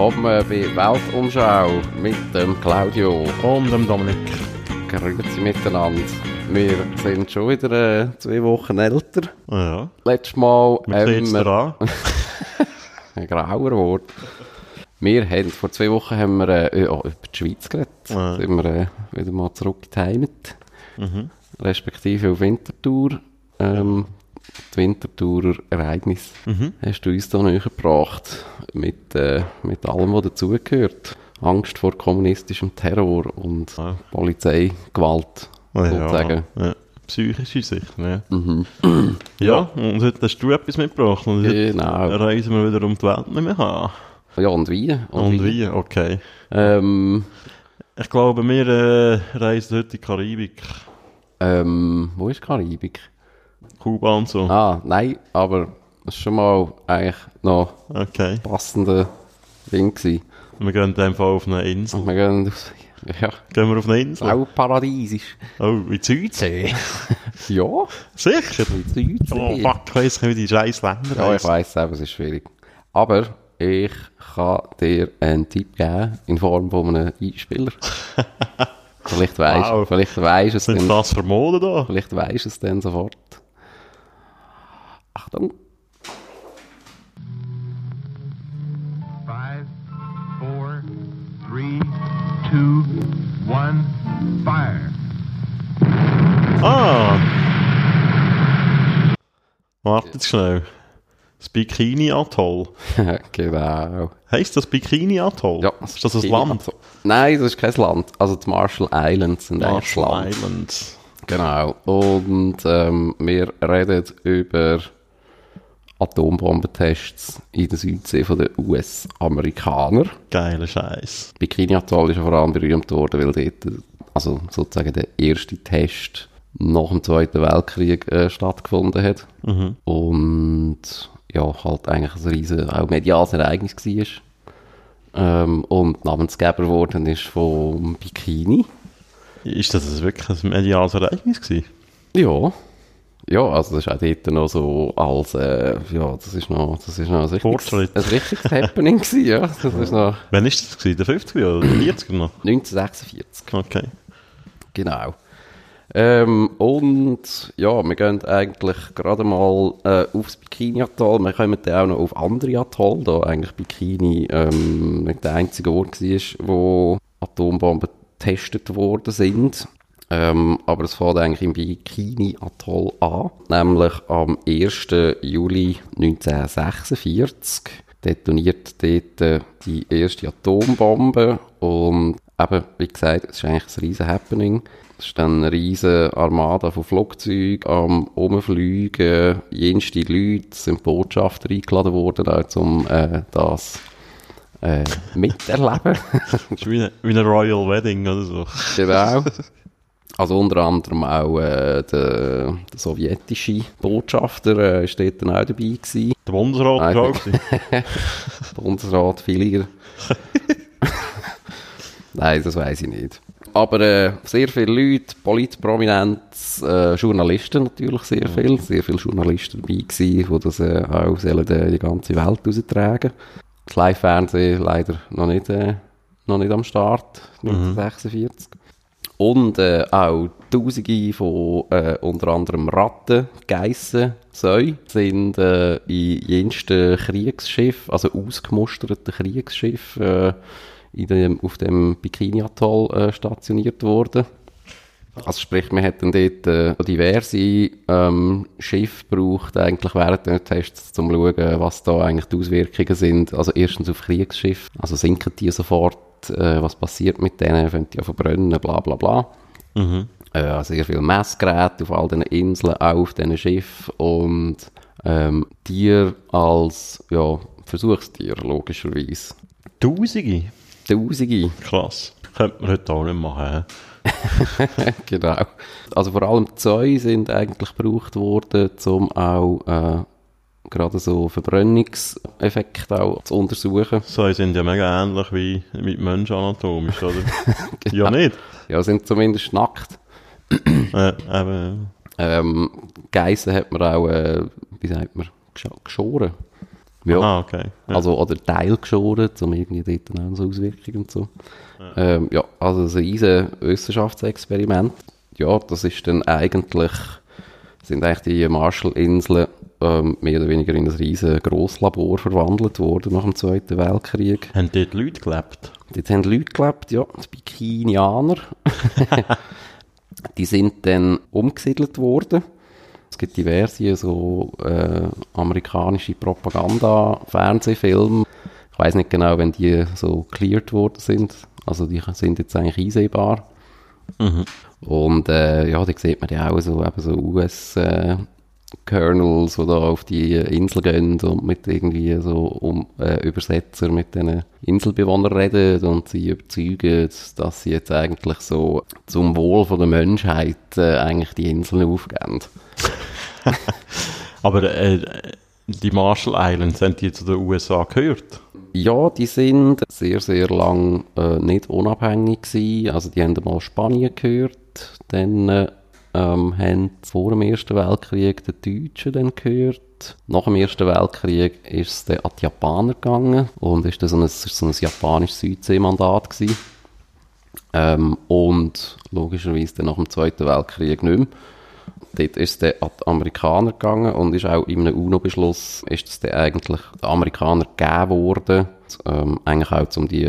willkommen bei Weltumschau mit dem Claudio. Und dem Dominik. Grüezi miteinander. Wir sind schon wieder äh, zwei Wochen älter. Ja, Letztes Mal wir haben jetzt wir dran. ein grauer Wort. Wir haben, vor zwei Wochen haben wir äh, ja, über die Schweiz geredet. Ja. Sind wir äh, wieder mal zurück in die Heimat. Mhm. Respektive auf Winterthur. Ähm, die Winterthurer Ereignis Mhm. hast du uns da näher gebracht. Mit, äh, mit allem, was dazugehört. Angst vor kommunistischem Terror und Ja. Polizeigewalt, sozusagen. Ja, ja. Psychische Sicht, ne? Mhm. Ja, und heute hast du etwas mitgebracht. Und heute Genau. reisen wir wieder um die Welt nicht mehr haben. Ja, und wie? Und, wie? Okay. Ähm, Ich glaube, wir äh, reisen heute in die Karibik. ähm, wo ist Karibik? Kuba und so. Ah, nein, aber das ist schon mal eigentlich noch Okay. passender Ding gewesen. Wir gehen in dem Fall auf eine Insel. Wir gehen auf, ja, Gehen wir auf eine Insel? auch paradiesisch. Oh, in Südsee? Ja, Sicher? in Oh, Südsee. fuck, ich weiss nicht, wie die scheiß Länder Ja, ich weiss selber, es ist schwierig. Aber ich kann dir einen Tipp geben in Form von einem Einspieler. vielleicht weisst Wow. vielleicht weisst es sind dann, das für Mode da? vielleicht weisst es dann sofort. Achtung. Five, four, three, two, one, fire. Ah! Wartet schnell. Das Bikini Atoll. genau. Heisst das Bikini Atoll? Ja, Ist das ein Land? Atoll. Nein, das ist kein Land. Also die Marshall Islands sind Marshall Land. Islands. Genau. Und ähm, wir reden über Atombombentests in der Südsee von den US-Amerikaner. Geiler Scheiß. Bikini Atoll ist ja vor allem berühmt worden, weil dort, also sozusagen der erste Test nach dem Zweiten Weltkrieg äh, stattgefunden hat. Mhm. Und ja, halt eigentlich ein riesen, auch mediales Ereignis war. Ähm, und Namensgeber worden ist vom Bikini. Ist das wirklich ein mediales Ereignis gewesen? Ja. Ja, also das ist auch dort noch so als, äh, ja, das ist noch, das ist noch ein richtiges, ein richtiges Happening gewesen, ja. Das ist noch Wann ist das gewesen? Der 50er oder der 40er noch? 1946. Okay. Genau. Ähm, und ja, wir gehen eigentlich gerade mal äh, aufs Bikini-Atoll. Wir kommen dann auch noch auf andere Atoll, da eigentlich Bikini ähm, nicht der einzige Ort war, wo Atombomben getestet worden sind. Ähm, aber es fängt eigentlich im Bikini-Atoll an, nämlich am 1. Juli 1946 detoniert dort äh, die erste Atombombe und eben, wie gesagt, es ist eigentlich ein riesen Happening. Es ist dann eine riesen Armada von Flugzeugen am Umfliegen, jenste Leute sind Botschafter eingeladen worden, auch, um äh, das äh, miterleben. Das ist wie eine Royal Wedding oder so. Genau. Also unter anderem auch äh, der, der sowjetische Botschafter äh, ist dort dann auch dabei gewesen. Der Bundesrat war auch. Bundesrat Villiger. Nein, das weiß ich nicht. Aber äh, sehr viele Leute, Politprominenz, äh, Journalisten natürlich sehr viel, sehr viele Journalisten dabei gewesen, die das äh, auch sollen, äh, die ganze Welt raustragen. Das Live-Fernsehen leider noch nicht, äh, noch nicht am Start, 1946. Und äh, auch Tausende von äh, unter anderem Ratten, Geissen, Säu sind äh, in jensten Kriegsschiff, also ausgemusterten Kriegsschiff, äh, in dem, auf dem Bikini-Atoll äh, stationiert worden. Also sprich, man hat dort äh, diverse ähm, Schiffe gebraucht, eigentlich während den Tests, um zu schauen, was da eigentlich die Auswirkungen sind. Also erstens auf Kriegsschiff, also sinken die sofort, äh, was passiert mit denen, können die ja verbrennen, bla bla bla. Mhm. Äh, sehr viele Messgeräte auf all diesen Inseln, auch auf diesen Schiffen und ähm, Tier als ja, Versuchstier, logischerweise. Tausende? Tausende, Krass. Könnte man heute auch nicht machen. genau. Also vor allem Zäune sind eigentlich gebraucht worden, um auch äh, gerade so Verbrennungseffekte auch zu untersuchen. So, sind ja mega ähnlich wie mit Menschen anatomisch, oder? Ja, nicht? Ja, sind zumindest nackt. Äh, eben, Ähm, Geissen hat man auch, äh, wie sagt man, geschoren. Ja. Ah, okay. Ja. Also, oder teilgeschoren, um irgendwie dort dann auch so Auswirkungen und so. Ja, ähm, ja also ein riesen Wissenschaftsexperiment. Ja, das ist dann eigentlich, sind eigentlich die Marshallinseln ähm, mehr oder weniger in ein riesen Grosslabor verwandelt worden nach dem Zweiten Weltkrieg. Haben dort Leute gelebt? Dort haben Leute gelebt, ja, die Bikinianer. die sind dann umgesiedelt worden. Es gibt diverse so äh, amerikanische Propaganda-Fernsehfilme. Ich weiß nicht genau, wenn die so cleared worden sind. Also die sind jetzt eigentlich einsehbar. Mhm. Und äh, ja, da sieht man ja auch so, eben so US äh, Colonels, die da auf die Insel gehen und mit irgendwie so um, äh, Übersetzer mit den Inselbewohnern reden und sie überzeugen, dass sie jetzt eigentlich so zum Wohl von der Menschheit äh, eigentlich die Inseln aufgeben. Aber äh, die Marshall Islands, haben die zu den USA gehört? Ja, die sind sehr, sehr lang äh, nicht unabhängig gewesen. Also die haben mal Spanien gehört, dann äh, ähm, haben vor dem Ersten Weltkrieg die Deutschen dann gehört. Nach dem Ersten Weltkrieg ist es dann an die Japaner gegangen und ist dann so ein, so ein japanisches Südseemandat gewesen. Ähm, und logischerweise dann nach dem Zweiten Weltkrieg nicht mehr. Dort ist es dann an die Amerikaner gegangen und ist auch in einem UNO-Beschluss ist es dann eigentlich den Amerikanern gegeben worden, ähm, eigentlich auch um die,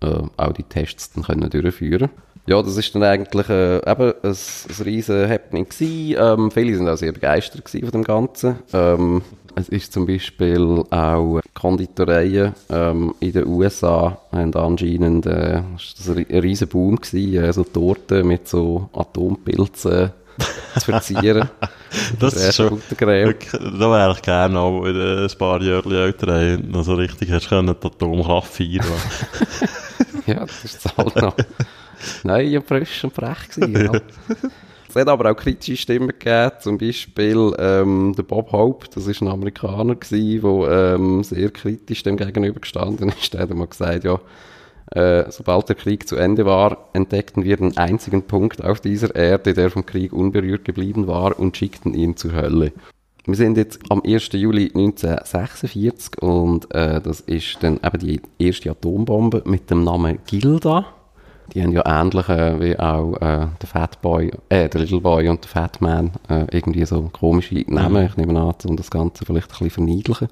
äh, auch die Tests dann können durchführen ja, das ist dann eigentlich äh, eben ein, ein riesen Happening gewesen. Ähm, viele sind auch sehr begeistert gewesen von dem Ganzen. Ähm, es ist zum Beispiel auch Konditoreien ähm, in den USA haben anscheinend äh, das ein riesen Boom gewesen, äh, so Torten mit so Atompilzen zu verzieren. Das ist schon wirklich, da wäre ich gerne auch in ein paar Jahren älter, noch so richtig hast können die Atomkraft feiern. Ja, das ist halt noch neu und frisch und frech gewesen. Ja. Es hat aber auch kritische Stimmen gegeben, zum Beispiel ähm, der Bob Hope, das ist ein Amerikaner gewesen, der ähm, sehr kritisch dem gegenüber gestanden ist. Der hat mal gesagt, ja, äh, sobald der Krieg zu Ende war, entdeckten wir den einzigen Punkt auf dieser Erde, der vom Krieg unberührt geblieben war und schickten ihn zur Hölle. Wir sind jetzt am 1. Juli 1946 und äh, das ist dann eben die erste Atombombe mit dem Namen Gilda. Die haben ja ähnlich äh, wie auch äh, der Fat Boy, äh, der Little Boy und der Fat Man äh, irgendwie so komische Namen. Mhm. Ich nehme an, um das Ganze vielleicht ein bisschen verniedlichen.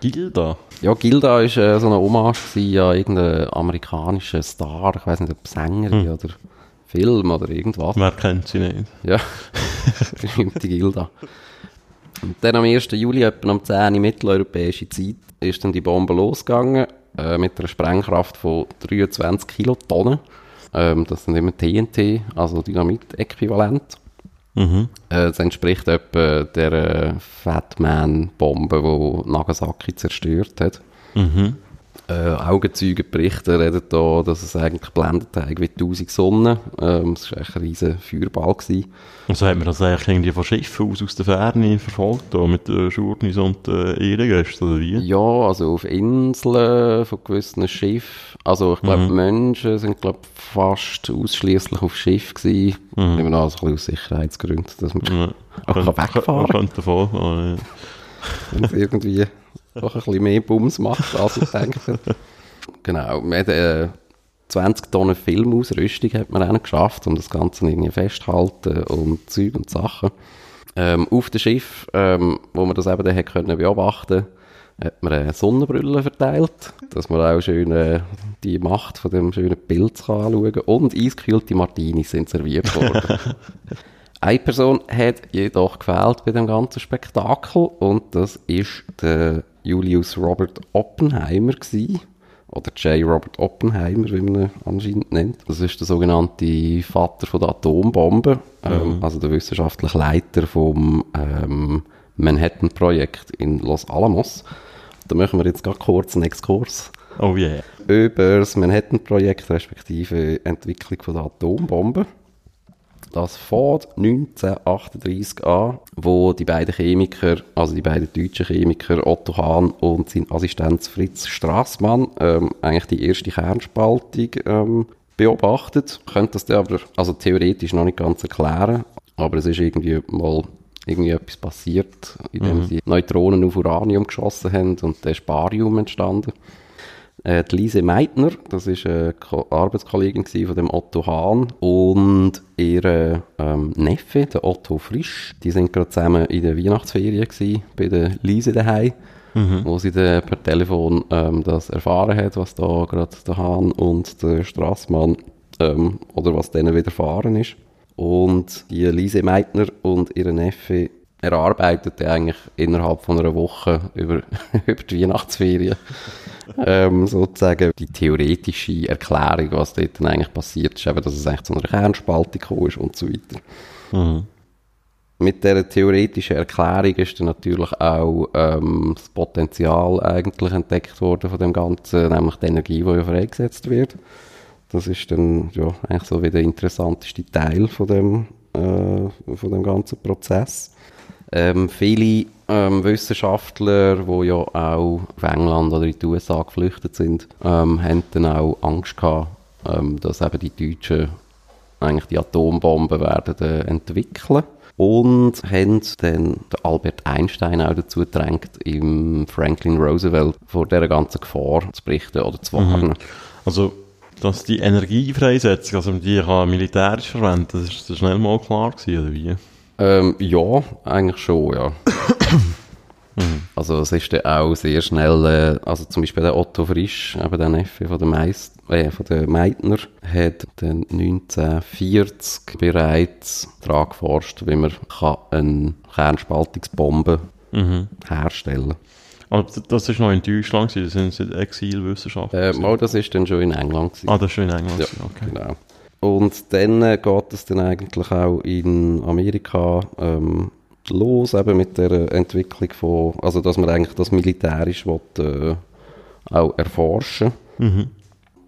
Gilda? Ja, Gilda ist äh, so eine Hommage an irgendeinen amerikanischen Star, ich weiß nicht, ob Sängerin Hm. oder Film oder irgendwas. Wer kennt sie nicht? Ja, berühmte Gilda. Und dann am 1. Juli, etwa um 10 Uhr mitteleuropäische Zeit, ist dann die Bombe losgegangen, äh, mit einer Sprengkraft von 23 Kilotonnen. Ähm, das sind immer TNT, also Dynamit-Äquivalent. Mhm. Äh, das entspricht etwa der äh, Fat Man-Bombe, die Nagasaki zerstört hat. Mhm. Äh, Augenzeugenberichte reden da, dass es eigentlich blendet hat wie 1000 Sonnen. Ähm, es war echt ein riesen Feuerball. Gewesen. Und so hat man das eigentlich irgendwie von Schiffen aus, aus der Ferne verfolgt, da, mit den Schurnis und den Ehrengästen, oder wie? Ja, also auf Inseln von gewissen Schiffen. Also ich glaube, Mhm. Menschen sind glaube fast ausschließlich auf Schiff gewesen. Mhm. Wir an, also ein bisschen aus Sicherheitsgründen, dass man Ja. auch kann wegfahren kann, Könnte voll. aber, es irgendwie doch ein bisschen mehr Bums macht, als ich denke. Genau, haben, äh, 20 Tonnen Filmausrüstung hat man auch geschafft, um das Ganze irgendwie festzuhalten und Zeug und Sachen. Ähm, auf dem Schiff, ähm, wo man das eben dann können beobachten hat man äh, Sonnenbrillen verteilt, dass man auch schön äh, die Macht von dem schönen kann anschauen kann. Und eiskühlte Martinis sind serviert worden. Eine Person hat jedoch gefehlt bei dem ganzen Spektakel und das ist der Julius Robert Oppenheimer gewesen. Oder J. Robert Oppenheimer, wie man ihn anscheinend nennt. Das ist der sogenannte Vater von der Atombombe, ähm, also der wissenschaftliche Leiter vom ähm, Manhattan-Projekt in Los Alamos. Da machen wir jetzt gerade kurz einen Exkurs oh yeah. über das Manhattan-Projekt, respektive Entwicklung von der Atombombe. Das fängt 1938 an, wo die beiden Chemiker, also die beiden deutschen Chemiker Otto Hahn und sein Assistent Fritz Strassmann, ähm, eigentlich die erste Kernspaltung ähm, beobachtet. Könnt das dann aber, also theoretisch noch nicht ganz erklären, aber es ist irgendwie mal irgendwie etwas passiert, indem sie Neutronen auf Uranium geschossen haben und dann ist Barium entstanden. Äh, die Lise Meitner, das ist eine Ko Arbeitskollegin von dem Otto Hahn und ihr ähm, Neffe, der Otto Frisch, die sind gerade zusammen in der Weihnachtsferien gewesen, bei der Lise daheim, wo sie dann per Telefon ähm, das erfahren hat, was da gerade der Hahn und der Strassmann ähm, oder was denen widerfahren ist. Und die Lise Meitner und ihre Neffe erarbeiteten eigentlich innerhalb von einer Woche über, über die Weihnachtsferien ähm, sozusagen die theoretische Erklärung, was dort dann eigentlich passiert ist, eben, dass es eigentlich zu einer Kernspaltung gekommen ist und so weiter. Mhm. Mit dieser theoretischen Erklärung ist dann natürlich auch ähm, das Potenzial eigentlich entdeckt worden von dem Ganzen, nämlich die Energie, die ja freigesetzt wird. Das ist dann ja, eigentlich so wie der interessanteste Teil von dem, äh, von dem ganzen Prozess. Ähm, viele ähm, Wissenschaftler, die ja auch auf England oder in die USA geflüchtet sind, ähm, haben dann auch Angst gehabt, ähm, dass eben die Deutschen eigentlich die Atombomben werden äh, entwickeln und haben dann den Albert Einstein auch dazu gedrängt, im Franklin Roosevelt vor dieser ganzen Gefahr zu berichten oder zu warnen. Also, dass die Energie freisetzen, also die kann militärisch verwenden, das ist das schnell mal klar gewesen, oder wie? Ähm, ja, eigentlich schon, ja. Also es ist dann auch sehr schnell, äh, also zum Beispiel der Otto Frisch, eben der Neffe von der, Meist, äh, von der Meitner, hat dann 1940 bereits daran geforscht, wie man kann eine Kernspaltungsbombe herstellen Aber d- das ist noch in Deutschland das sind Exilwissenschaftler. äh, mal, das ist dann schon in England gewesen. ah, das ist schon in England, Ja, okay. genau. Und dann äh, geht es dann eigentlich auch in Amerika ähm, los, eben mit der Entwicklung von, also dass man eigentlich das militärisch will, äh, auch erforschen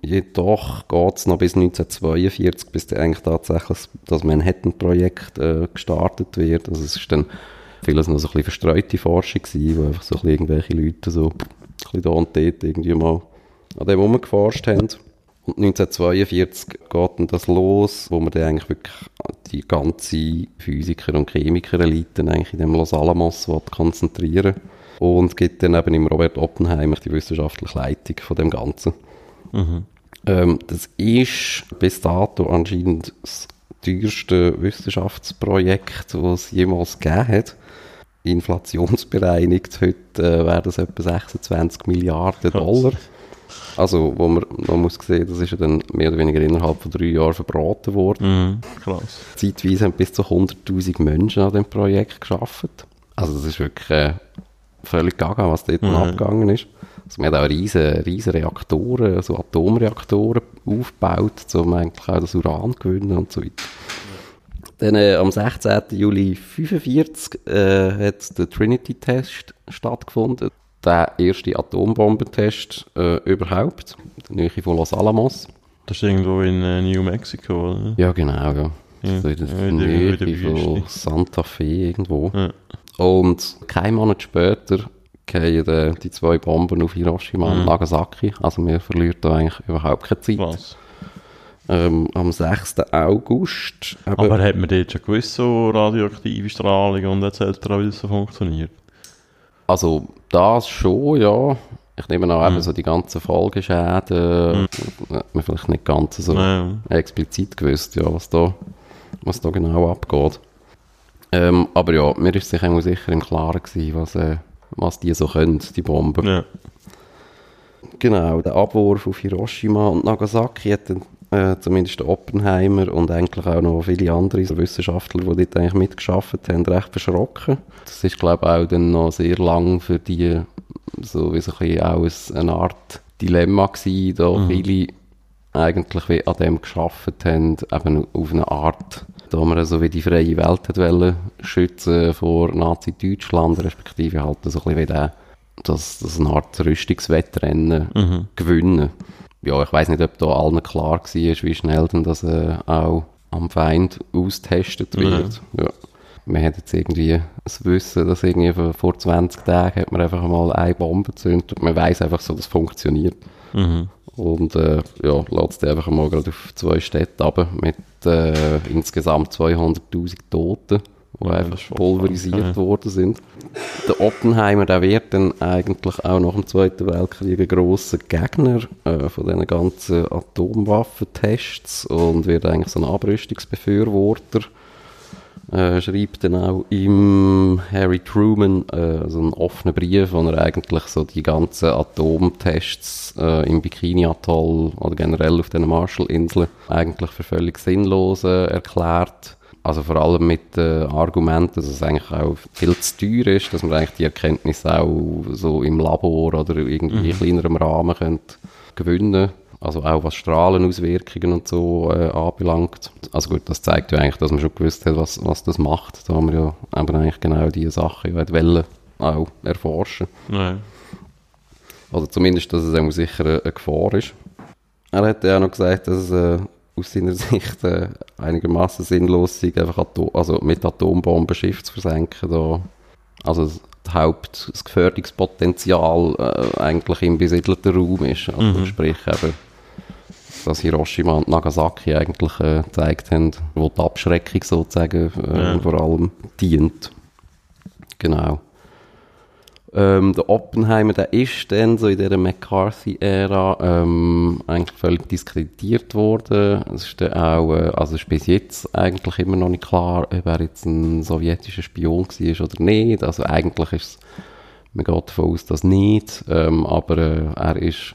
Jedoch geht es noch bis 1942, bis dann eigentlich tatsächlich das Manhattan-Projekt äh, gestartet wird. Also es ist dann vieles noch so ein bisschen verstreute Forschung gewesen, wo einfach so ein bisschen irgendwelche Leute so ein bisschen da und dort irgendwie mal an dem rumgeforscht haben. Und 1942 geht dann das los, wo man dann eigentlich wirklich die ganze Physiker- und Chemiker-Elite eigentlich in dem Los Alamos konzentrieren und gibt dann eben im Robert Oppenheimer die wissenschaftliche Leitung von dem Ganzen. Ähm, das ist bis dato anscheinend das teuerste Wissenschaftsprojekt, das es jemals gegeben hat. Inflationsbereinigt, heute äh, wären das etwa 26 Milliarden Dollar. Also, wo man noch muss sehen, das ist ja dann mehr oder weniger innerhalb von drei Jahren verbraten worden. Mhm, krass. Zeitweise haben bis zu 100'000 Menschen an dem Projekt geschafft. Also das ist wirklich äh, völlig gaga, was dort Mhm. abgegangen ist. Also man hat auch riesen, riesen Reaktoren, so Atomreaktoren aufgebaut, um eigentlich auch das Uran zu gewinnen und so weiter. Dann äh, am 16. Juli 1945 äh, hat der Trinity-Test stattgefunden. Der erste Atombombentest äh, überhaupt, in der Nähe von Los Alamos. Das ist irgendwo in äh, New Mexico, oder? Ja, genau, ja. Ja, So in der ja, Nähe von. Santa Fe irgendwo. Ja. Und kein Monat später fallen äh, die zwei Bomben auf Hiroshima Mhm. und Nagasaki. Also wir verlieren da eigentlich überhaupt keine Zeit. Was? Ähm, am 6. August. Aber hat man dort schon gewusst, so radioaktive Strahlung und etc., wie das so funktioniert? Also das schon, ja. Ich nehme an, Mhm. eben so die ganzen Folgeschäden, äh, hat man vielleicht nicht ganz so Nein. explizit gewusst, ja, was da, was da genau abgeht. Ähm, aber ja, mir ist sich auch sicher im Klaren gewesen, was, äh, was die so können, die Bomben. Ja. Genau, der Abwurf auf Hiroshima und Nagasaki hat dann, äh, zumindest Oppenheimer und eigentlich auch noch viele andere Wissenschaftler, die dort eigentlich mitgeschafft haben, recht verschrocken. Das ist, glaube ich, auch dann noch sehr lang für die so wie so ein auch ein- eine Art Dilemma gewesen, da viele eigentlich wie an dem geschafft haben, eben auf eine Art, da man so wie die freie Welt hat wollen, schützen vor Nazi-Deutschland, respektive halt so ein bisschen wie der, das, das eine Art Rüstungswettrennen gewinnen. Ja, ich weiß nicht, ob da allen klar war, wie schnell denn das äh, auch am Feind austestet wird. Ja. Man hat jetzt irgendwie das Wissen, dass irgendwie vor- vor 20 Tagen hat man einfach mal eine Bombe gezündet und man weiß einfach so, das funktioniert. Mhm. Und äh, ja, lässt die einfach mal gerade auf zwei Städte runter mit äh, insgesamt 200'000 Toten. Die einfach pulverisiert ja. worden sind. Der Oppenheimer, der wird dann eigentlich auch nach dem Zweiten Weltkrieg ein grosser Gegner äh, von diesen ganzen Atomwaffentests und wird eigentlich so ein Abrüstungsbefürworter. Äh, schreibt dann auch im Harry Truman äh, so einen offenen Brief, wo er eigentlich so die ganzen Atomtests äh, im Bikini-Atoll oder generell auf den Marshallinseln eigentlich für völlig sinnlos äh, erklärt. Also vor allem mit äh, Argumenten, dass es eigentlich auch viel zu teuer ist, dass man eigentlich die Erkenntnis auch so im Labor oder irgendwie in kleinerem Rahmen könnte gewinnen also auch was Strahlenauswirkungen und so äh, anbelangt. Also gut, das zeigt ja eigentlich, dass man schon gewusst hat, was, was das macht. Da haben wir ja aber eigentlich genau diese Sachen ja wollen auch erforschen. Nein. Also zumindest, dass es auch sicher eine, eine Gefahr ist. Er hat ja auch noch gesagt, dass es äh, aus seiner Sicht äh, einigermaßen sinnlos sei, einfach Atom also mit Atombomben Schiff zu versenken. Da. Also das Haupt, das Gefährdungspotenzial äh, eigentlich im besiedelten Raum ist. Also sprich eben, dass Hiroshima und Nagasaki eigentlich äh, gezeigt haben, wo die Abschreckung sozusagen äh, Ja. vor allem dient. Genau. Ähm, der Oppenheimer, der ist dann so in dieser McCarthy-Ära ähm, eigentlich völlig diskreditiert worden. Es ist dann auch, äh, also ist bis jetzt eigentlich immer noch nicht klar, ob er jetzt ein sowjetischer Spion war oder nicht. Also eigentlich ist es, man geht davon aus, dass nicht, ähm, aber äh, er ist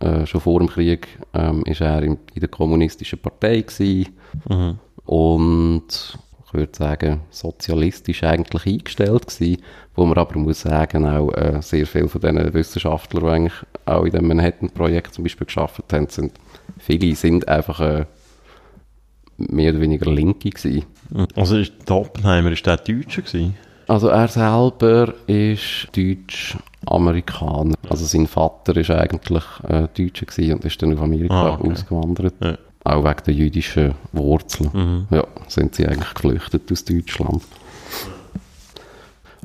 äh, schon vor dem Krieg ähm, ist er in, in der kommunistischen Partei gewesen Mhm. und ich würde sagen, sozialistisch eigentlich eingestellt gewesen, wo man aber muss sagen, auch äh, sehr viele von diesen Wissenschaftlern, die eigentlich auch in dem Manhattan-Projekt zum Beispiel geschafft haben, sind, viele sind einfach äh, mehr oder weniger Linke gewesen. Also ist der Oppenheimer, ist der Deutscher gewesen? Also er selber ist Deutsch-Amerikaner. Also sein Vater ist eigentlich äh, Deutscher gewesen und ist dann auf Amerika Ah, okay. ausgewandert. Ja. Auch wegen der jüdischen Wurzeln. Mhm. Ja, sind sie eigentlich geflüchtet aus Deutschland.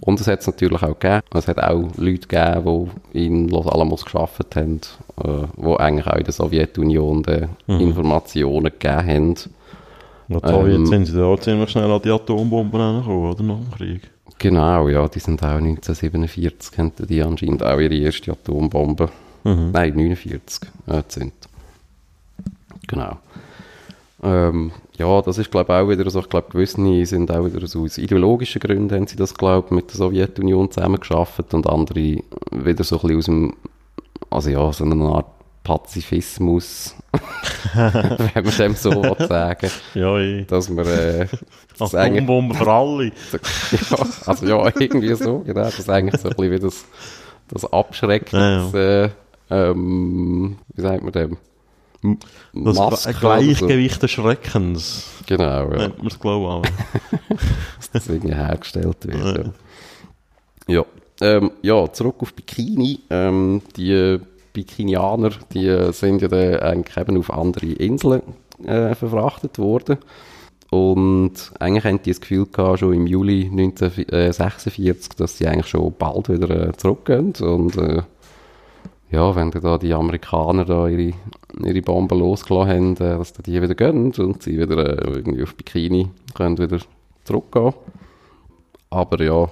Und es hat es natürlich auch gegeben. Es hat auch Leute gegeben, die in Los Alamos gearbeitet haben, äh, die eigentlich auch in der Sowjetunion die Mhm. Informationen gegeben haben. Die Sowjets Ähm, sind sie da ziemlich schnell an die Atombomben rangekommen, oder? Nach dem Krieg. Genau, ja, die sind auch 1947, hatten die anscheinend auch ihre erste Atombombe. Mhm. Nein, 49 äh, sind. Genau. Ähm, ja, das ist glaube ich auch wieder so, ich glaube gewisse sind auch wieder so aus ideologischen Gründen haben sie das glaube ich mit der Sowjetunion zusammengeschafft und andere wieder so ein bisschen aus dem, also ja, so eine Art Pazifismus, wenn man dem so sagen, Ja, eh. dass man äh, das Atombomben für alle. ja, also ja, irgendwie so, genau. Das ist eigentlich so ein bisschen wie das, das Abschrecken, Ja, Äh, ähm, wie sagt man dem? Das Maske Gleichgewicht des Schreckens. Genau, ja. Nennt man es, glaube ich, Dass das irgendwie hergestellt wird. Ja, ja. Ähm, ja zurück auf Bikini. Ähm, die Bikinianer, die sind ja dann eigentlich eben auf andere Inseln äh, verfrachtet worden. Und eigentlich haben die das Gefühl gehabt, schon im Juli 1946, dass sie eigentlich schon bald wieder äh, zurückgehen. Und äh, ja, wenn da die Amerikaner da ihre, ihre Bomben losgelassen haben, äh, dass dann die wieder gehen und sie wieder äh, irgendwie auf Bikini können wieder zurückgehen. Aber ja,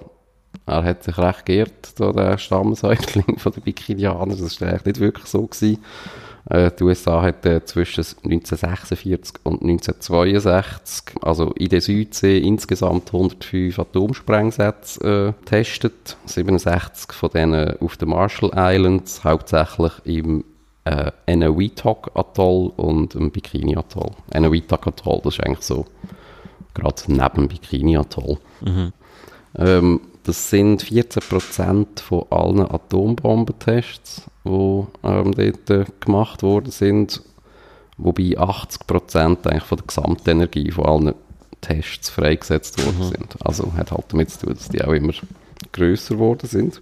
er hat sich recht geehrt, da der Stammeshäuptling von den Bikinianern. Das war eigentlich nicht wirklich so. Gewesen. Äh, die USA hat äh, zwischen 1946 und 1962, also in der Südsee, insgesamt 105 Atomsprengsätze äh, getestet. 67 von denen auf den Marshall Islands, hauptsächlich im äh, Eniwetok-Atoll und im Bikini-Atoll. Eniwetok-Atoll, das ist eigentlich so gerade neben dem Bikini-Atoll. Ähm, das sind 14% von allen Atombombentests, die ähm, dort äh, gemacht worden sind, wobei 80% eigentlich von der Gesamtenergie von allen Tests freigesetzt worden sind. Also hat halt damit zu tun, dass die auch immer grösser geworden sind.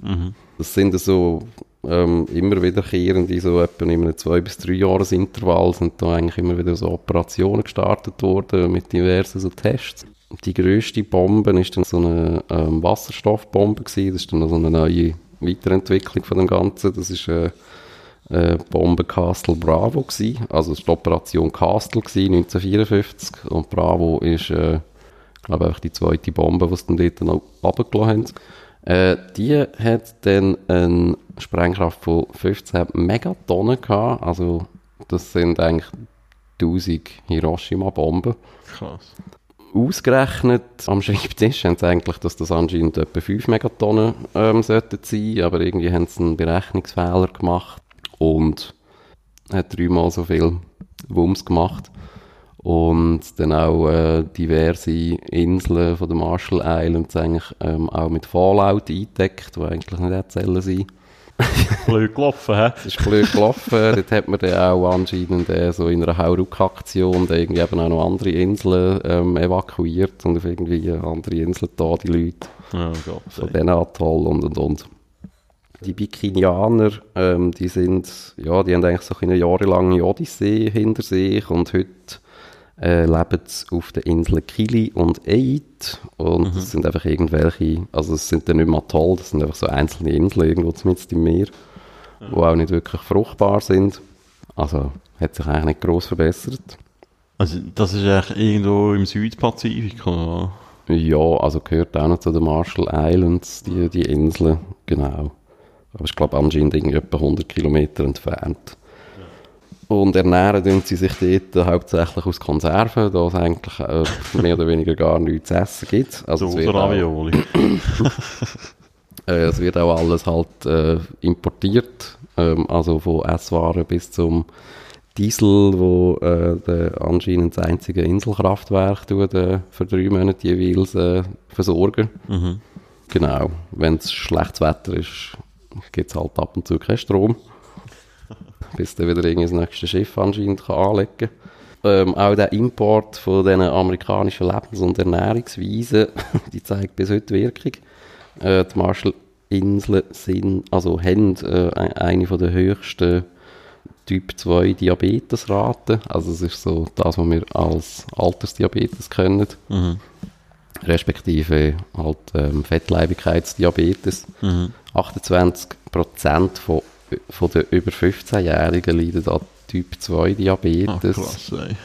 Das sind so ähm, immer wiederkehrende, so etwa in einem zwei bis drei Jahresintervall sind da eigentlich immer wieder so Operationen gestartet worden mit diversen so Tests. Die grösste Bombe ist dann so eine ähm, Wasserstoffbombe gewesen. Das ist dann so eine neue Weiterentwicklung von dem Ganzen. Das ist äh, äh, Bombe Castle Bravo gewesen. Also es war Operation Castle gewesen, 1954 und Bravo ist äh, Ich glaube einfach die zweite Bombe, die sie dann dort noch runtergelassen haben. Äh, die hat dann eine Sprengkraft von 15 Megatonnen gehabt. Also, das sind eigentlich 1000 Hiroshima-Bomben. Krass. Ausgerechnet am Schreibtisch haben sie eigentlich, dass das anscheinend etwa 5 Megatonnen ähm, sollten sein, aber irgendwie haben sie einen Berechnungsfehler gemacht und hat dreimal so viel Wumms gemacht. Und dann auch äh, diverse Inseln von den Marshall Islands eigentlich ähm, auch mit Fallout eingedeckt, die eigentlich nicht erzählen sind. Blöd gelaufen, hä? Das ist blöd gelaufen. Dort hat man dann auch anscheinend äh, so in einer Hauruck-Aktion irgendwie eben auch noch andere Inseln ähm, evakuiert und auf irgendwie andere Inseln da die Leute Oh Gott. von diesen Atoll und und und. Die Bikinianer, ähm, die sind, ja, die haben eigentlich so eine jahrelange Odyssee hinter sich und heute äh, leben auf den Inseln Kili und Eid und das sind einfach irgendwelche, also es sind dann nicht mehr Atoll, das sind einfach so einzelne Inseln irgendwo zumindest im Meer, die auch nicht wirklich fruchtbar sind. Also hat sich eigentlich nicht gross verbessert. Also, das ist eigentlich irgendwo im Südpazifik, oder? Ja, also gehört auch noch zu den Marshall Islands, die, die Inseln, genau. Aber ich glaube anscheinend irgendwie etwa 100 Kilometer entfernt. Und ernähren tun sie sich dort hauptsächlich aus Konserven, da es eigentlich äh, mehr oder weniger gar nichts zu essen gibt. Also es So wird, auch, Ravioli. äh, es wird auch alles halt äh, importiert, ähm, also von Esswaren bis zum Diesel, wo äh, der anscheinend das einzige Inselkraftwerk tut, äh, für drei Monate jeweils äh, versorgen. Mhm. Genau, wenn es schlechtes Wetter ist, gibt es halt ab und zu keinen Strom. Bis dann wieder irgendwie das nächste Schiff anscheinend kann anlegen kann. Ähm, auch der Import von diesen amerikanischen Lebens- und Ernährungsweisen, die zeigt bis heute Wirkung. Äh, die Marshallinseln sind, also haben äh, e- eine von der höchsten Typ 2 Diabetesraten. Also das ist so das, was wir als Altersdiabetes kennen Mhm. respektive halt ähm, Fettleibigkeitsdiabetes. Mhm. 28% von, von den über 15-Jährigen leiden an Typ 2 Ah, Diabetes krass, ey.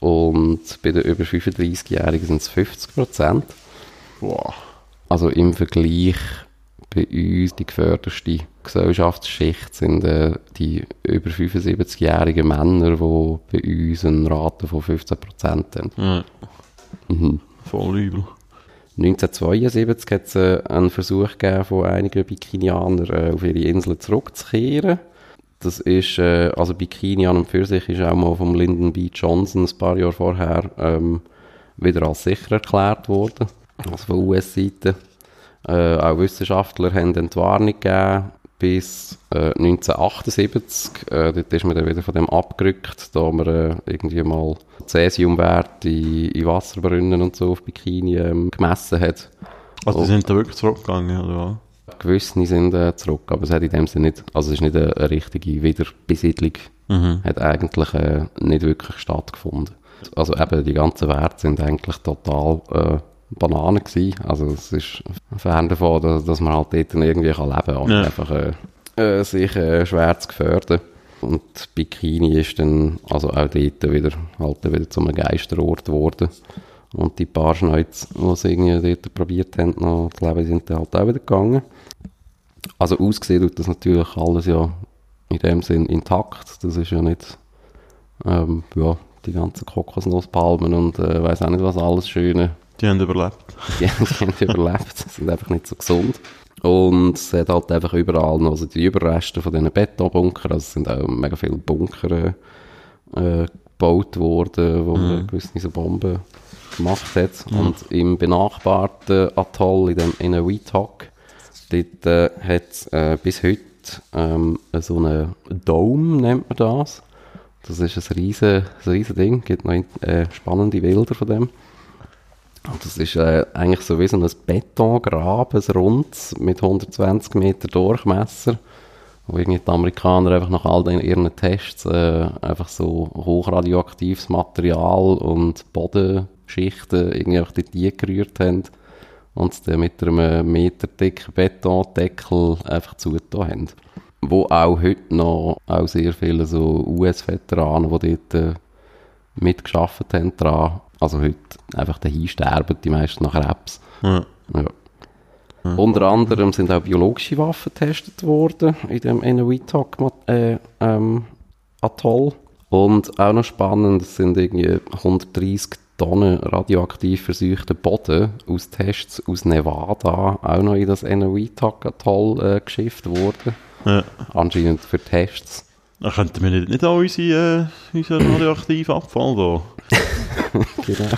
und bei den über 35-Jährigen sind es 50%. Boah. Also im Vergleich bei uns die geförderste Gesellschaftsschicht sind äh, die über 75-jährigen Männer, die bei uns eine Rate von 15% haben. Ja. Mhm. Voll übel. 1972 hat es äh, einen Versuch gegeben von einigen Bikinianern äh, auf ihre Inseln zurückzukehren. Das ist, äh, also Bikini an und für sich ist auch mal vom Lyndon B. Johnson ein paar Jahre vorher ähm, wieder als sicher erklärt worden, also von US-Seite. Äh, auch Wissenschaftler haben Entwarnung gegeben bis äh, 1978. Äh, dort ist man dann wieder von dem abgerückt, da man äh, irgendwie mal Cäsiumwerte in, in Wasserbrunnen und so auf Bikini ähm, gemessen hat. Also, die sind da wirklich zurückgegangen, oder was? Gewisse sind äh, zurück, aber es hat in dem Sinne nicht, also es ist nicht eine, eine richtige Wiederbesiedlung, Mhm. hat eigentlich äh, nicht wirklich stattgefunden. Also eben die ganzen Werte sind eigentlich total Bananen gewesen. Also es ist fern davon, dass, dass man halt dort irgendwie kann leben kann, Ja. einfach äh, äh, sich äh, schwer zu gefährden. Und Bikini ist dann also auch dort wieder, halt wieder zu einem Geisterort geworden. Und die paar Schneuz, die sie irgendwie dort probiert haben, noch zu leben, sind dann halt auch wieder gegangen. Also ausgesehen tut das natürlich alles ja in dem Sinn intakt. Das ist ja nicht, ähm, ja, die ganzen Kokosnusspalmen und äh, weiß auch nicht was alles Schöne. Die haben überlebt. Die, haben überlebt, sind einfach nicht so gesund. Und es hat halt einfach überall noch also die Überreste von diesen Betonbunkern, also es sind auch mega viele Bunker äh, äh, gebaut worden, wo man gewisse so Bomben gemacht hat. Und im benachbarten Atoll, in dem Inuitok, dort äh, hat es äh, bis heute ähm, so einen Dome, nennt man das. Das ist ein riesen, ein riesen Ding, gibt noch äh, spannende Bilder von dem. Das ist äh, eigentlich so wie so ein Betongraben, ein rundes, mit 120 Meter Durchmesser, wo irgendwie die Amerikaner einfach nach all den, ihren Tests äh, einfach so hochradioaktives Material und Bodenschichten irgendwie einfach dort eingerührt haben und es dann mit einem Meter dicken Betondeckel einfach zugetan haben. Wo auch heute noch auch sehr viele so US-Veteranen, die dort äh, mitgeschafft haben dran. Also heute einfach dahin sterben, die meisten nach Krebs. Ja. Ja. Unter anderem sind auch biologische Waffen getestet worden in dem Inuitok äh, ähm, Atoll. Und auch noch spannend, es sind irgendwie 130 Tonnen radioaktiv verseuchten Boden aus Tests aus Nevada auch noch in das Inuitok Atoll äh, geschifft worden. Ja. Anscheinend für Tests. Dann könnten wir nicht, nicht auch unsere, äh, unseren radioaktiven Abfall da. Genau.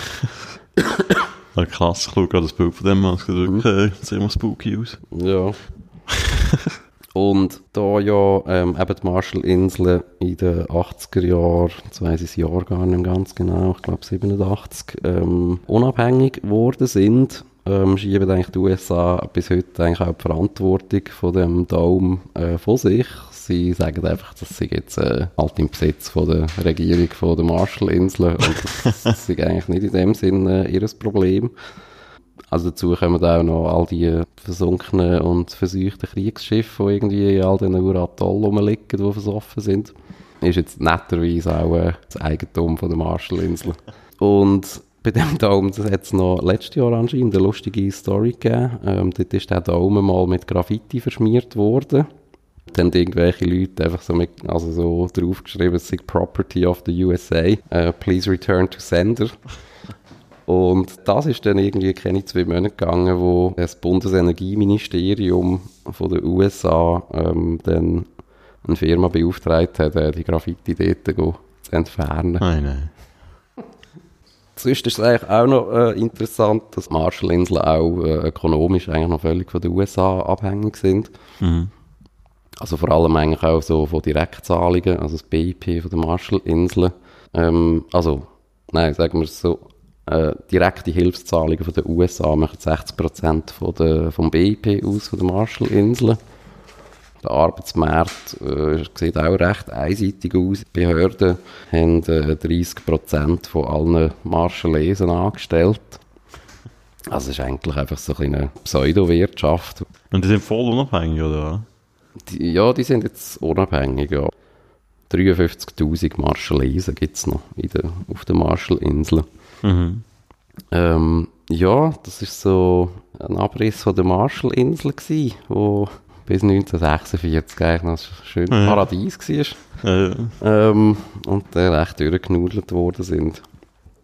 Ja, krass, ich schaue gerade das Bild von dem es sieht wirklich äh, ziemlich spooky aus. Ja. Und da ja ähm, eben die Marshallinseln in den 80er Jahren, jetzt weiss ich das Jahr gar nicht ganz genau, ich glaube 87, ähm, unabhängig geworden sind, ähm, schieben eigentlich die USA bis heute eigentlich auch die Verantwortung von dem Dome äh, von sich. Sie sagen einfach, dass sie jetzt äh, halt im Besitz von der Regierung von der Marshallinseln und das, das ist eigentlich nicht in dem Sinne äh, ihr Problem. Also dazu kommen auch noch all die versunkenen und verseuchten Kriegsschiffe, die irgendwie in all diesen Uratollen rumliegen, die versoffen sind. Ist jetzt netterweise auch äh, das Eigentum von der Marshallinseln. Und bei dem das hat es noch letztes Jahr anscheinend eine lustige Story gegeben. Ähm, dort ist der Dome mal mit Graffiti verschmiert worden. Dann irgendwelche Leute einfach so, mit, also so draufgeschrieben, es Property of the USA, äh, please return to sender. Und das ist dann irgendwie keine zwei Monate gegangen, wo das Bundesenergieministerium von den USA ähm, dann eine Firma beauftragt hat, äh, die Graffiti dort zu entfernen. Nein, nein. Sonst ist es eigentlich auch noch äh, interessant, dass Marshallinseln auch äh, ökonomisch eigentlich noch völlig von den USA abhängig sind. Mhm. Also vor allem eigentlich auch so von Direktzahlungen, also das BIP von den Marshallinseln. Ähm, also, nein, sagen wir es so, äh, direkte Hilfszahlungen von den USA machen 60% von der, vom BIP aus von den Marshallinseln. Der Arbeitsmarkt äh, sieht auch recht einseitig aus. Die Behörden haben äh, 30% von allen Marshallesen angestellt. Also es ist eigentlich einfach so ein eine Pseudowirtschaft. Und die sind voll unabhängig, oder? Die, ja, die sind jetzt unabhängig, ja. 53'000 Marshallesen gibt es noch der, auf den Marshallinseln. Mhm. Ähm, ja, das ist so ein Abriss von der Marshallinsel gsi, wo bis 1946 eigentlich noch ein schönes Ja. Paradies war. Äh, Ähm, und dann echt durchgenudelt worden sind.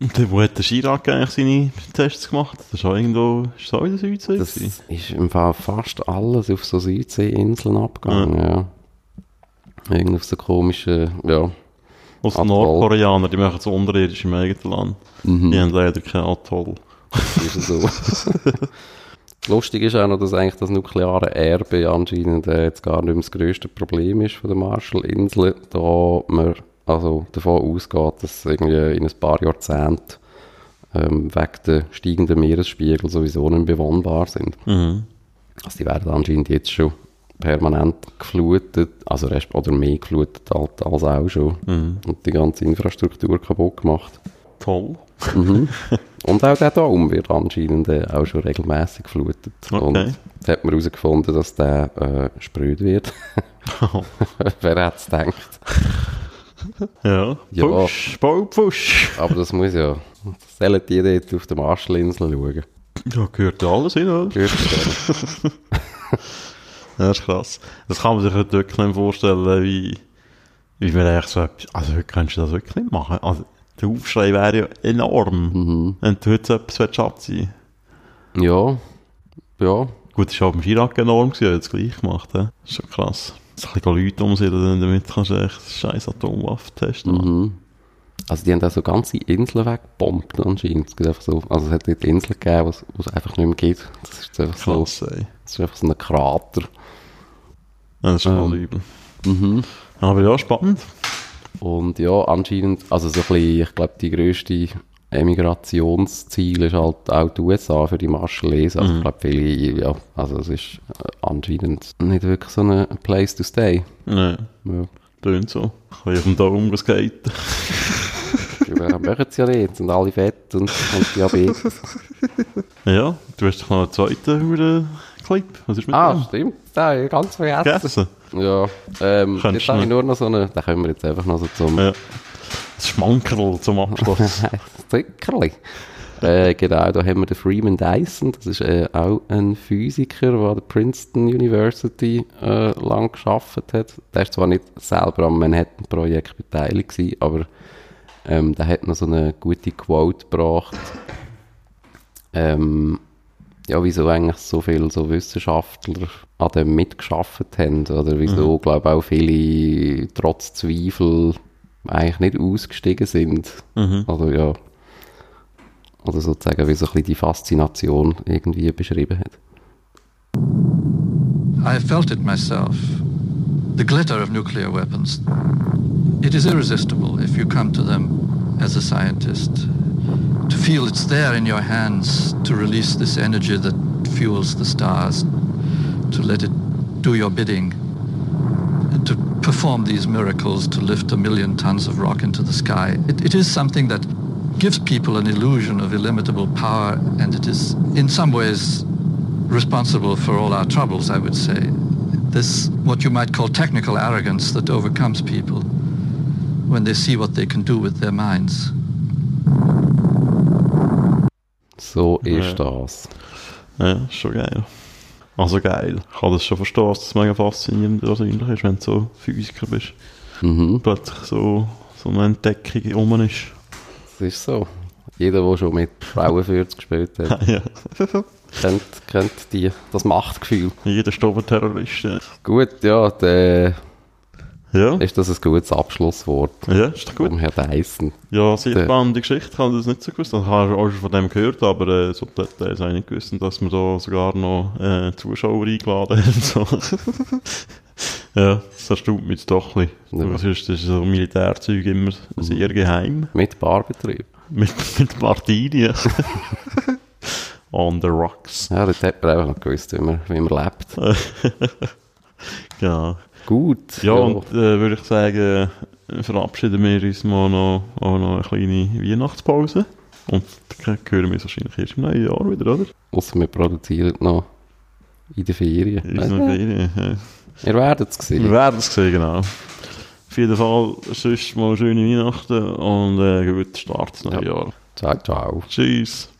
Und wo hat der Chirac eigentlich seine Tests gemacht? Das ist auch irgendwo, ist das auch in der Südsee? Das gewesen? ist im Fall fast alles auf so Südseeinseln abgegangen, ja. Irgendwie auf so komische, ja. Aus Atoll. den Nordkoreaner, die machen es unterirdisch im eigenen Land. Mhm. Die haben leider kein Atoll. ist es so. Lustig ist auch noch, dass eigentlich das nukleare Erbe anscheinend äh, jetzt gar nicht mehr das grösste Problem ist von der Marshallinseln, da man also davon ausgeht, dass irgendwie in ein paar Jahrzehnten ähm, wegen der steigenden Meeresspiegel sowieso nicht bewohnbar sind. Mhm. Also die werden anscheinend jetzt schon permanent geflutet, also oder mehr geflutet als, auch schon Mhm. und die ganze Infrastruktur kaputt gemacht. Toll. Mhm. Und auch der Dom wird anscheinend äh, auch schon regelmäßig geflutet. Okay. Und jetzt hat man herausgefunden, dass der äh, spröd wird. Wer hätte es gedacht? Ja. Pfusch, Baupfusch. Aber das muss ja, sollen die dort auf der Marshallinsel schauen. Ja, gehört ja alles hin, oder? Gehört das? Ja, das ist krass. Das kann man sich heute wirklich nicht vorstellen, wie, wie wir eigentlich so etwas, also heute kannst du das wirklich nicht machen. Also, der Aufschrei wäre ja enorm, mhm. wenn du heute so etwas abziehen Ja, ja, Gut, das war auch beim Chirac enorm, gewesen, er hat es gleich gemacht, he? das ist schon krass. Ein bisschen Leute umsiedeln, damit kannst du echt scheiß Atomwaffen testen. mhm. Also die haben auch so ganze Inseln weggebombt anscheinend. Es so, also es hat dort Inseln gegeben, was es einfach nicht mehr gibt. Das ist einfach so, das ist einfach so ein Krater. Ja, das ist schon Ähm. übel. Mhm. Aber ja, spannend. Und ja, anscheinend, also so ein bisschen, ich glaube, die grösste Emigrationsziel ist halt auch die USA für die Marshallesen. Also ich glaube, viele, ja, also es ist äh, anscheinend nicht wirklich so ein Place to stay. Nein, Ja. tönt so. Ich kann auf dem Daumen geskaten. Wir machen es ja nicht, sind alle fett und, und Diabetes. Ja, du hast doch noch einen zweiten über Clip. Was ist mit ah, dem? stimmt, da habe ich ganz vergessen. Gegessen? Ja, ähm, jetzt habe ich nur noch so eine, da können wir jetzt einfach noch so zum, Ja. Das Schmankerl zum Abschluss. Zuckerli. Äh, genau, da haben wir den Freeman Dyson, das ist äh, auch ein Physiker, der an der Princeton University äh, lang geschafft hat. Der ist zwar nicht selber am Manhattan-Projekt beteiligt gewesen, aber ähm, der hat noch so eine gute Quote gebracht. Ähm, ja, wieso eigentlich so viele so Wissenschaftler an dem mitgeschafft haben oder wieso, glaube auch viele trotz Zweifel eigentlich nicht ausgestiegen sind. Also ja, oder sozusagen wie so ein bisschen die Faszination irgendwie beschrieben hat. I felt it myself. The glitter of nuclear weapons. It is irresistible if you come to them as a scientist. To feel it's there in your hands to release this energy that fuels the stars, to let it do your bidding, perform these miracles, to lift a million tons of rock into the sky. It, it is something that gives people an illusion of illimitable power, and it is in some ways responsible for all our troubles, I would say. This, what you might call technical arrogance that overcomes people when they see what they can do with their minds. So ist Ja. das. Ja, ist schon geil. Also geil. Ich kann das schon verstehen, dass das mega faszinierend wahrscheinlich ist, wenn du so Physiker bist. Mhm. Plötzlich so, so eine Entdeckung rum ist. Das ist so. Jeder, der schon mit Frauenfürz gespielt hat, ja. kennt, kennt die, das Machtgefühl. Jeder Stobenterrorist. Ja. Gut, ja, dann Ja, ist das ein gutes Abschlusswort ja ist doch gut. vom Herrn Dyson. Ja, sehr spannende Geschichte. Ich habe das nicht so gewusst. Ich habe auch schon von dem gehört, aber äh, so Details habe ich nicht gewusst. Dass man da sogar noch äh, Zuschauer eingeladen hat. und So. ja, das erstaunt mich doch ein bisschen. Ja. Sonst ist so Militärzeug immer sehr geheim. Mit Barbetrieb. Mit, mit Martini. On the rocks. Ja, dort hat man einfach noch gewusst, wie man, wie man lebt. Genau. Gut. Ja, und äh, würde ich sagen, verabschieden wir uns mal noch, auch noch eine kleine Weihnachtspause. Und dann hören wir uns wahrscheinlich erst im neuen Jahr wieder, oder? Ausser wir produzieren noch in den Ferien. In unserer Ferien, ja. Ihr werdet es Wir sehen. werden es sehen, genau. Auf jeden Fall sonst mal schöne Weihnachten und äh, guten Start ins neue Ja. Jahr. Ciao, ciao. Tschüss.